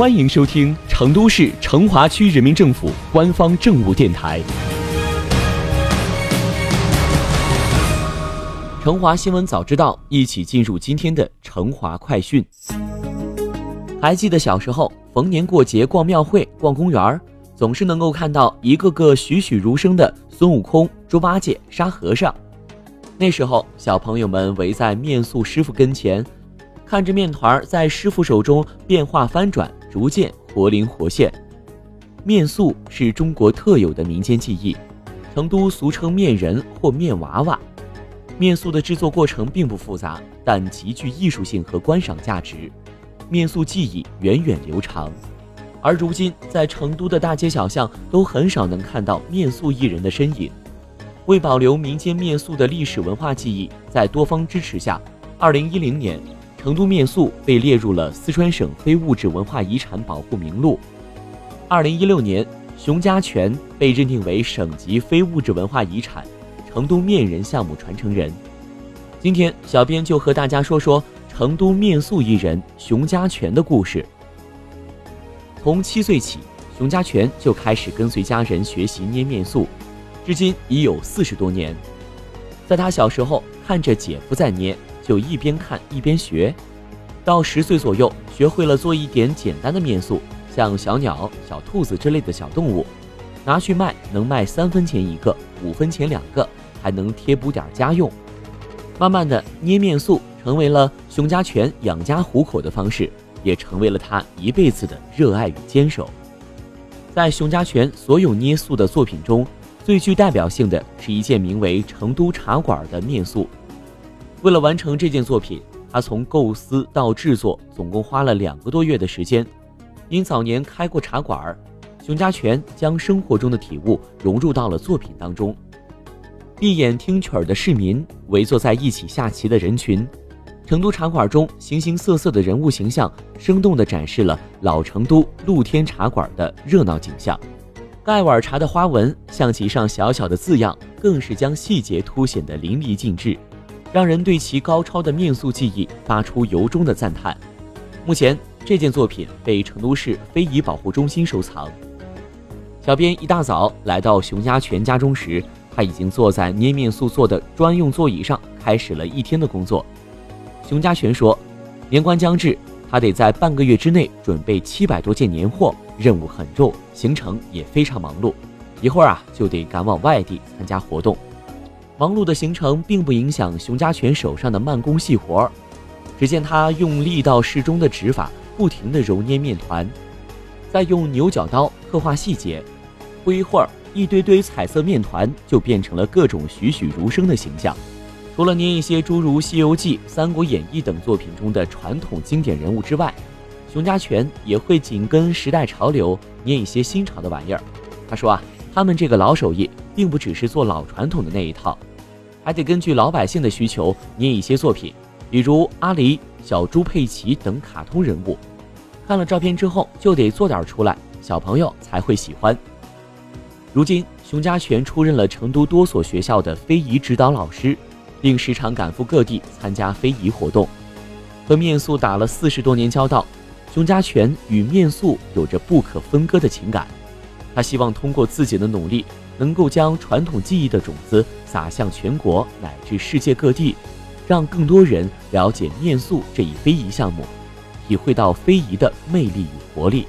欢迎收听成都市成华区人民政府官方政务电台《成华新闻早知道》，一起进入今天的成华快讯。还记得小时候，逢年过节逛庙会、逛公园，总是能够看到一个个栩栩如生的孙悟空、猪八戒、沙和尚。那时候，小朋友们围在面塑师傅跟前。看着面团在师傅手中变化翻转，逐渐活灵活现。面塑是中国特有的民间技艺，成都俗称面人或面娃娃。面塑的制作过程并不复杂，但极具艺术性和观赏价值。面塑技艺源远流长，而如今在成都的大街小巷都很少能看到面塑艺人的身影。为保留民间面塑的历史文化记忆，在多方支持下，二零一零年。成都面塑被列入了四川省非物质文化遗产保护名录。二零一六年，熊家全被认定为省级非物质文化遗产，成都面人项目传承人。今天，小编就和大家说说成都面塑艺人熊家全的故事。从七岁起，熊家全就开始跟随家人学习捏面塑，至今已有四十多年。在他小时候，看着姐夫在捏。就一边看一边学，到十岁左右，学会了做一点简单的面塑，像小鸟、小兔子之类的小动物，拿去卖能卖三分钱一个，五分钱两个，还能贴补点家用。慢慢的，捏面塑成为了熊家全养家糊口的方式，也成为了他一辈子的热爱与坚守。在熊家全所有捏塑的作品中，最具代表性的是一件名为《成都茶馆》的面塑。为了完成这件作品，他从构思到制作总共花了两个多月的时间。因早年开过茶馆，熊家全将生活中的体悟融入到了作品当中。闭眼听曲儿的市民，围坐在一起下棋的人群，成都茶馆中形形色色的人物形象，生动地展示了老成都露天茶馆的热闹景象。盖碗茶的花纹，象棋上小小的字样，更是将细节凸显得淋漓尽致。让人对其高超的面塑技艺发出由衷的赞叹。目前，这件作品被成都市非遗保护中心收藏。小编一大早来到熊家全家中时，他已经坐在捏面塑做的专用座椅上，开始了一天的工作。熊家全说，年关将至，他得在半个月之内准备七百多件年货，任务很重，行程也非常忙碌。一会儿啊，就得赶往外地参加活动。忙碌的行程并不影响熊家全手上的慢工细活儿。只见他用力道适中的指法，不停地揉捏面团，再用牛角刀刻画细节。不一会儿，一堆堆彩色面团就变成了各种栩栩如生的形象。除了捏一些诸如《西游记》《三国演义》等作品中的传统经典人物之外，熊家全也会紧跟时代潮流捏一些新潮的玩意儿。他说啊，他们这个老手艺并不只是做老传统的那一套。还得根据老百姓的需求捏一些作品，比如阿狸、小猪佩奇等卡通人物。看了照片之后，就得做点出来，小朋友才会喜欢。如今，熊家全出任了成都多所学校的非遗指导老师，并时常赶赴各地参加非遗活动。和面塑打了四十多年交道，熊家全与面塑有着不可分割的情感。他希望通过自己的努力。能够将传统技艺的种子撒向全国乃至世界各地，让更多人了解面塑这一非遗项目，体会到非遗的魅力与活力。